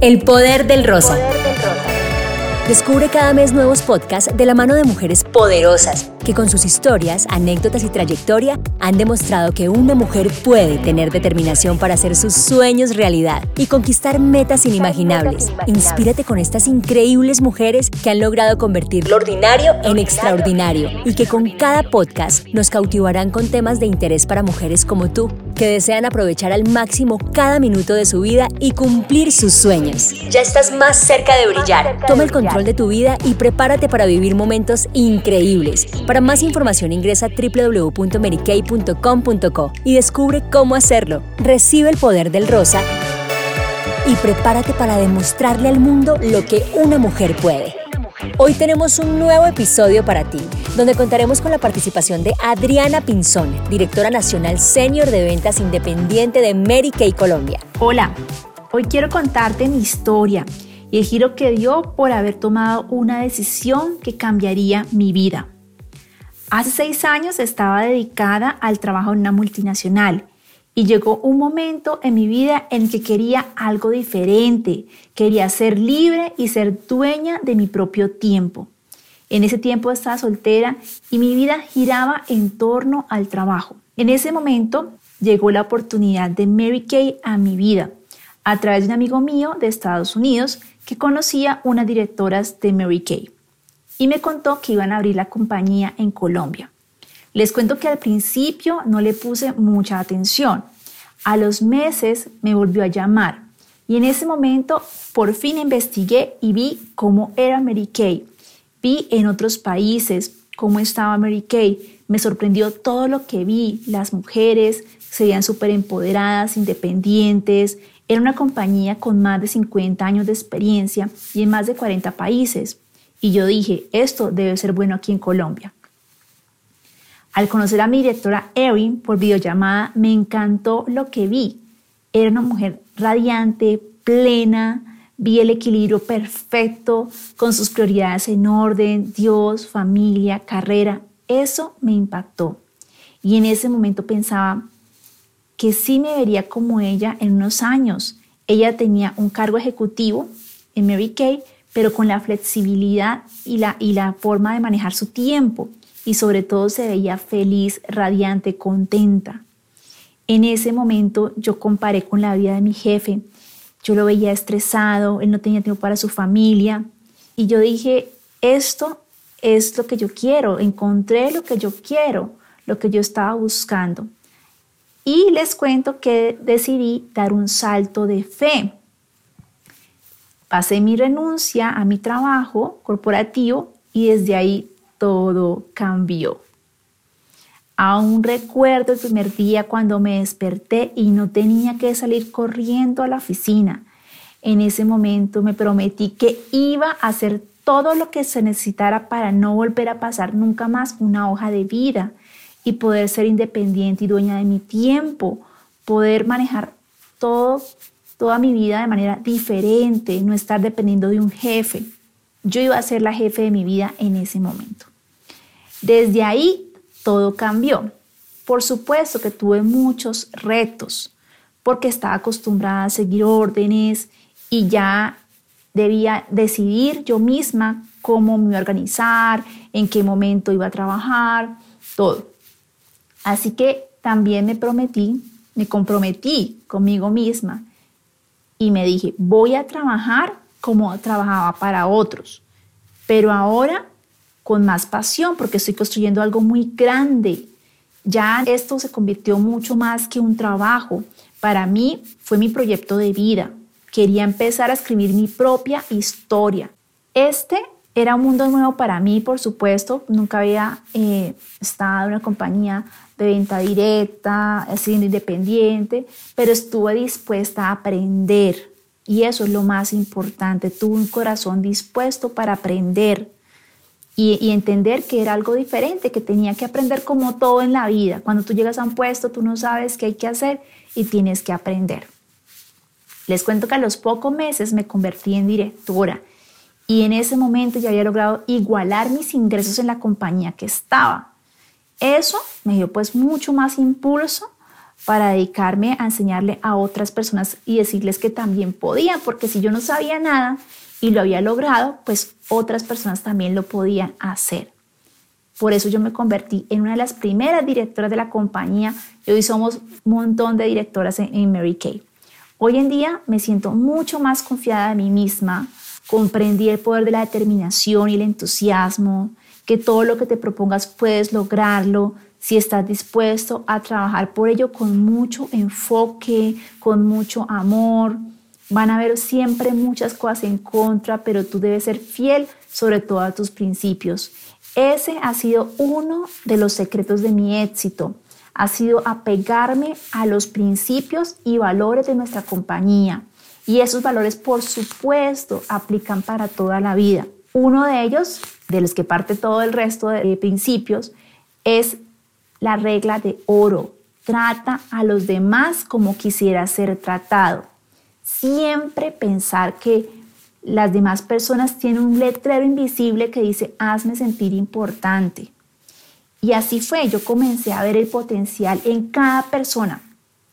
El poder del rosa. Descubre cada mes nuevos podcasts de la mano de mujeres poderosas que con sus historias, anécdotas y trayectoria han demostrado que una mujer puede tener determinación para hacer sus sueños realidad y conquistar metas inimaginables. Inspírate con estas increíbles mujeres que han logrado convertir lo ordinario en extraordinario y que con cada podcast nos cautivarán con temas de interés para mujeres como tú que desean aprovechar al máximo cada minuto de su vida y cumplir sus sueños. Ya estás más cerca de brillar. Toma el control de tu vida y prepárate para vivir momentos increíbles. Para más información ingresa a www.merikay.com.co y descubre cómo hacerlo. Recibe el poder del rosa y prepárate para demostrarle al mundo lo que una mujer puede. Hoy tenemos un nuevo episodio para ti, donde contaremos con la participación de Adriana Pinzón, directora nacional senior de ventas independiente de Mary Kay Colombia. Hola, hoy quiero contarte mi historia y el giro que dio por haber tomado una decisión que cambiaría mi vida. Hace seis años estaba dedicada al trabajo en una multinacional y llegó un momento en mi vida en que quería algo diferente, quería ser libre y ser dueña de mi propio tiempo. En ese tiempo estaba soltera y mi vida giraba en torno al trabajo. En ese momento llegó la oportunidad de Mary Kay a mi vida a través de un amigo mío de Estados Unidos que conocía unas directoras de Mary Kay y me contó que iban a abrir la compañía en Colombia. Les cuento que al principio no le puse mucha atención. A los meses me volvió a llamar y en ese momento por fin investigué y vi cómo era Mary Kay. Vi en otros países cómo estaba Mary Kay. Me sorprendió todo lo que vi. Las mujeres se veían súper empoderadas, independientes. Era una compañía con más de 50 años de experiencia y en más de 40 países. Y yo dije, esto debe ser bueno aquí en Colombia. Al conocer a mi directora Erin por videollamada, me encantó lo que vi. Era una mujer radiante, plena, vi el equilibrio perfecto, con sus prioridades en orden, Dios, familia, carrera. Eso me impactó. Y en ese momento pensaba que sí me vería como ella en unos años. Ella tenía un cargo ejecutivo en Mary Kay, pero con la flexibilidad y la, y la forma de manejar su tiempo y sobre todo se veía feliz, radiante, contenta. En ese momento yo comparé con la vida de mi jefe. Yo lo veía estresado, él no tenía tiempo para su familia y yo dije, esto es lo que yo quiero, encontré lo que yo quiero, lo que yo estaba buscando. Y les cuento que decidí dar un salto de fe. Pasé mi renuncia a mi trabajo corporativo y desde ahí todo cambió. Aún recuerdo el primer día cuando me desperté y no tenía que salir corriendo a la oficina. En ese momento me prometí que iba a hacer todo lo que se necesitara para no volver a pasar nunca más una hoja de vida y poder ser independiente y dueña de mi tiempo, poder manejar todo, toda mi vida de manera diferente, no estar dependiendo de un jefe. Yo iba a ser la jefe de mi vida en ese momento. Desde ahí todo cambió. Por supuesto que tuve muchos retos porque estaba acostumbrada a seguir órdenes y ya debía decidir yo misma cómo me iba a organizar, en qué momento iba a trabajar, todo. Así que también me prometí, me comprometí conmigo misma y me dije, voy a trabajar como trabajaba para otros, pero ahora con más pasión porque estoy construyendo algo muy grande. Ya esto se convirtió mucho más que un trabajo. Para mí fue mi proyecto de vida. Quería empezar a escribir mi propia historia. Este era un mundo nuevo para mí, por supuesto. Nunca había eh, estado en una compañía de venta directa, siendo independiente, pero estuve dispuesta a aprender. Y eso es lo más importante. Tuve un corazón dispuesto para aprender y, entender que era algo diferente, que tenía que aprender como todo en la vida. Cuando tú llegas a un puesto, tú no sabes qué hay que hacer y tienes que aprender. Les cuento que a los pocos meses me convertí en directora y en ese momento ya había logrado igualar mis ingresos en la compañía que estaba. Eso me dio pues mucho más impulso para dedicarme a enseñarle a otras personas y decirles que también podían, porque si yo no sabía nada y lo había logrado, pues otras personas también lo podían hacer. Por eso yo me convertí en una de las primeras directoras de la compañía y hoy somos un montón de directoras en, Mary Kay. Hoy en día me siento mucho más confiada de mí misma, comprendí el poder de la determinación y el entusiasmo, que todo lo que te propongas puedes lograrlo, si estás dispuesto a trabajar por ello con mucho enfoque, con mucho amor. Van a haber siempre muchas cosas en contra, pero tú debes ser fiel sobre todo a tus principios. Ese ha sido uno de los secretos de mi éxito. Ha sido apegarme a los principios y valores de nuestra compañía. Y esos valores, por supuesto, aplican para toda la vida. Uno de ellos, de los que parte todo el resto de principios, es la regla de oro. Trata a los demás como quisiera ser tratado. Siempre pensar que las demás personas tienen un letrero invisible que dice, hazme sentir importante. Y así fue, yo comencé a ver el potencial en cada persona.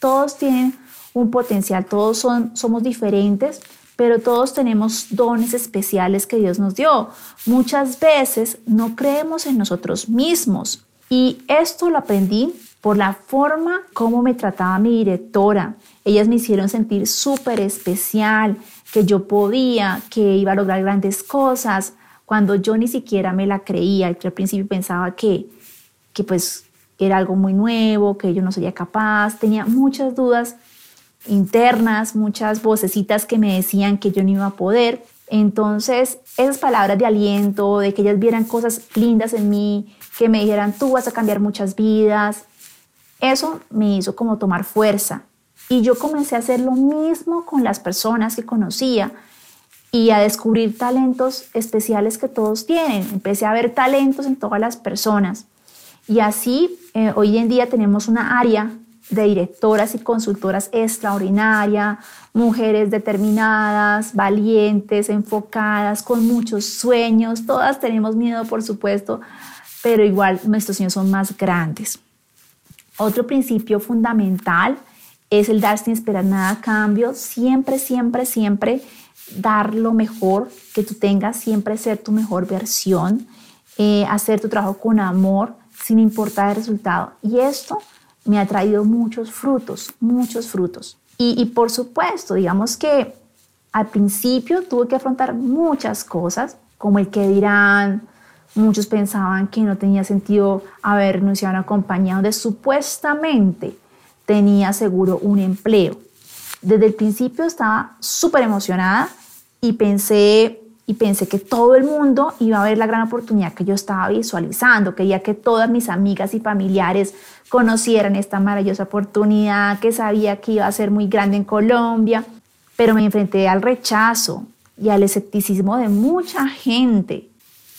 Todos tienen un potencial, todos son, somos diferentes, pero todos tenemos dones especiales que Dios nos dio. Muchas veces no creemos en nosotros mismos, y esto lo aprendí por la forma como me trataba mi directora. Ellas me hicieron sentir súper especial, que yo podía, que iba a lograr grandes cosas, cuando yo ni siquiera me la creía. Yo al principio pensaba que, que pues era algo muy nuevo, que yo no sería capaz. Tenía muchas dudas internas, muchas vocecitas que me decían que yo no iba a poder. Entonces, esas palabras de aliento, de que ellas vieran cosas lindas en mí, que me dijeran, tú vas a cambiar muchas vidas. Eso me hizo como tomar fuerza. Y yo comencé a hacer lo mismo con las personas que conocía y a descubrir talentos especiales que todos tienen. Empecé a ver talentos en todas las personas. Y así, eh, hoy en día tenemos una área de directoras y consultoras extraordinaria, mujeres determinadas, valientes, enfocadas, con muchos sueños. Todas tenemos miedo, por supuesto, pero igual nuestros sueños son más grandes. Otro principio fundamental es el dar sin esperar nada a cambio, siempre, siempre, siempre dar lo mejor que tú tengas, siempre ser tu mejor versión, eh, hacer tu trabajo con amor, sin importar el resultado. Y esto me ha traído muchos frutos, muchos frutos. Y, y por supuesto, digamos que al principio tuve que afrontar muchas cosas, como el que dirán, Muchos pensaban que no tenía sentido haber renunciado a una compañía donde supuestamente tenía seguro un empleo. Desde el principio estaba súper emocionada y pensé, y pensé que todo el mundo iba a ver la gran oportunidad que yo estaba visualizando. Quería que todas mis amigas y familiares conocieran esta maravillosa oportunidad, que sabía que iba a ser muy grande en Colombia, pero me enfrenté al rechazo y al escepticismo de mucha gente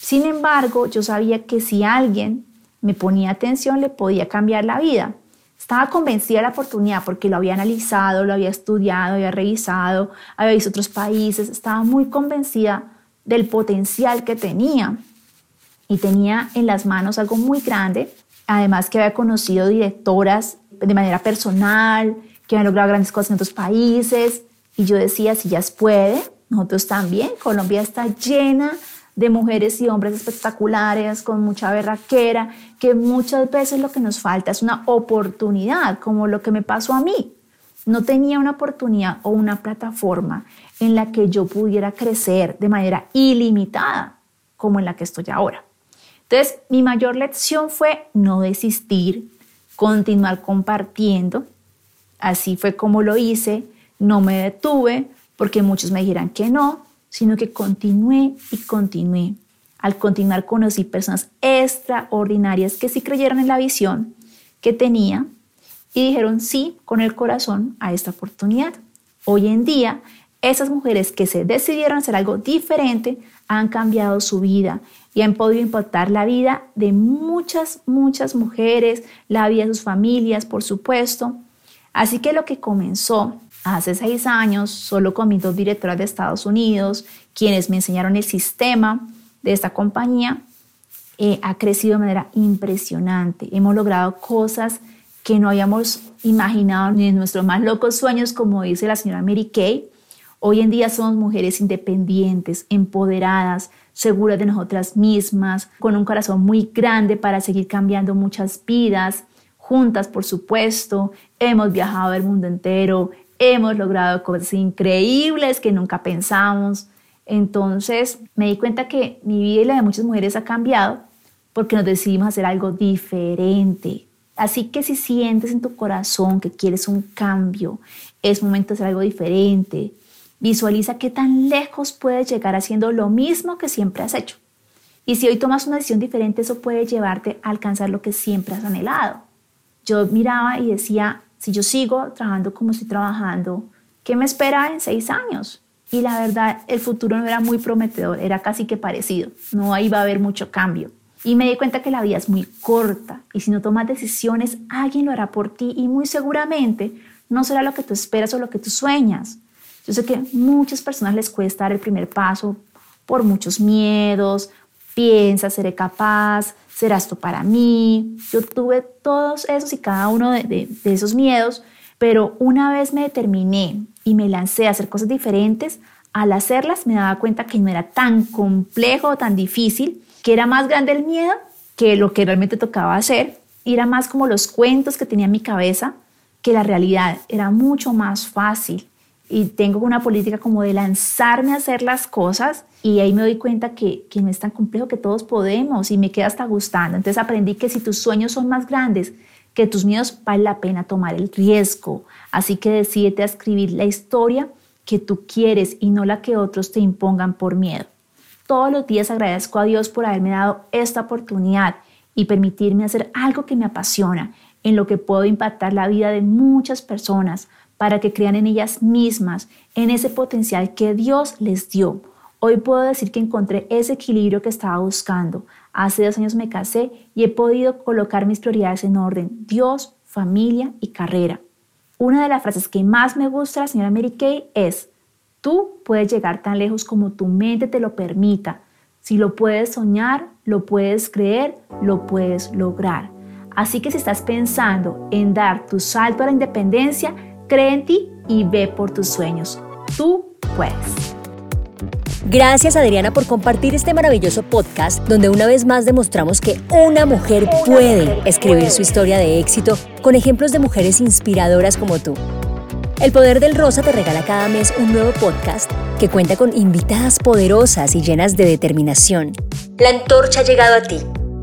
sin embargo, yo sabía que si alguien me ponía atención le podía cambiar la vida. Estaba convencida de la oportunidad porque lo había analizado, lo había estudiado, había revisado, había visto otros países, estaba muy convencida del potencial que tenía y tenía en las manos algo muy grande, además que había conocido directoras de manera personal, que habían logrado grandes cosas en otros países. Y yo decía, si ya puede, nosotros también, Colombia está llena de mujeres y hombres espectaculares, con mucha berraquera, que muchas veces lo que nos falta es una oportunidad, como lo que me pasó a mí. No tenía una oportunidad o una plataforma en la que yo pudiera crecer de manera ilimitada, como en la que estoy ahora. Entonces, mi mayor lección fue no desistir, continuar compartiendo. Así fue como lo hice, no me detuve, porque muchos me dijeran que no, sino que continué y continué. Al continuar conocí personas extraordinarias que sí creyeron en la visión que tenía y dijeron sí con el corazón a esta oportunidad. Hoy en día, esas mujeres que se decidieron hacer algo diferente han cambiado su vida y han podido impactar la vida de muchas, muchas mujeres, la vida de sus familias, por supuesto. Así que lo que comenzó hace seis años, solo con mis dos directoras de Estados Unidos, quienes me enseñaron el sistema de esta compañía, eh, ha crecido de manera impresionante. Hemos logrado cosas que no habíamos imaginado ni en nuestros más locos sueños, como dice la señora Mary Kay. Hoy en día somos mujeres independientes, empoderadas, seguras de nosotras mismas, con un corazón muy grande para seguir cambiando muchas vidas, juntas por supuesto, hemos viajado el mundo entero, hemos logrado cosas increíbles que nunca pensamos. Entonces me di cuenta que mi vida y la de muchas mujeres ha cambiado porque nos decidimos hacer algo diferente. Así que si sientes en tu corazón que quieres un cambio, es momento de hacer algo diferente. Visualiza qué tan lejos puedes llegar haciendo lo mismo que siempre has hecho. Y si hoy tomas una decisión diferente, eso puede llevarte a alcanzar lo que siempre has anhelado. Yo miraba y decía, si yo sigo trabajando como estoy trabajando, ¿qué me espera en seis años? Y la verdad, el futuro no era muy prometedor, era casi que parecido, no iba a haber mucho cambio. Y me di cuenta que la vida es muy corta y si no tomas decisiones, alguien lo hará por ti y muy seguramente no será lo que tú esperas o lo que tú sueñas. Yo sé que muchas personas les cuesta dar el primer paso por muchos miedos, piensa, seré capaz, será esto para mí. Yo tuve todos esos y cada uno de, esos miedos, pero una vez me determiné y me lancé a hacer cosas diferentes, al hacerlas me daba cuenta que no era tan complejo tan difícil, que era más grande el miedo que lo que realmente tocaba hacer, y era más como los cuentos que tenía en mi cabeza que la realidad, era mucho más fácil y tengo una política como de lanzarme a hacer las cosas y ahí me doy cuenta que, que no es tan complejo, que todos podemos y me queda hasta gustando. Entonces aprendí que si tus sueños son más grandes que tus miedos, vale la pena tomar el riesgo. Así que decídete a escribir la historia que tú quieres y no la que otros te impongan por miedo. Todos los días agradezco a Dios por haberme dado esta oportunidad y permitirme hacer algo que me apasiona, en lo que puedo impactar la vida de muchas personas para que crean en ellas mismas, en ese potencial que Dios les dio. Hoy puedo decir que encontré ese equilibrio que estaba buscando. Hace dos años me casé y he podido colocar mis prioridades en orden, Dios, familia y carrera. Una de las frases que más me gusta de la señora Mary Kay es, tú puedes llegar tan lejos como tu mente te lo permita. Si lo puedes soñar, lo puedes creer, lo puedes lograr. Así que si estás pensando en dar tu salto a la independencia, Cree en ti y ve por tus sueños. Tú puedes. Gracias Adriana por compartir este maravilloso podcast donde una vez más demostramos que una mujer puede escribir su historia de éxito con ejemplos de mujeres inspiradoras como tú. El Poder del Rosa te regala cada mes un nuevo podcast que cuenta con invitadas poderosas y llenas de determinación. La antorcha ha llegado a ti.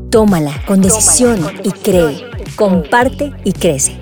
Tómala con decisión y cree. Comparte y crece.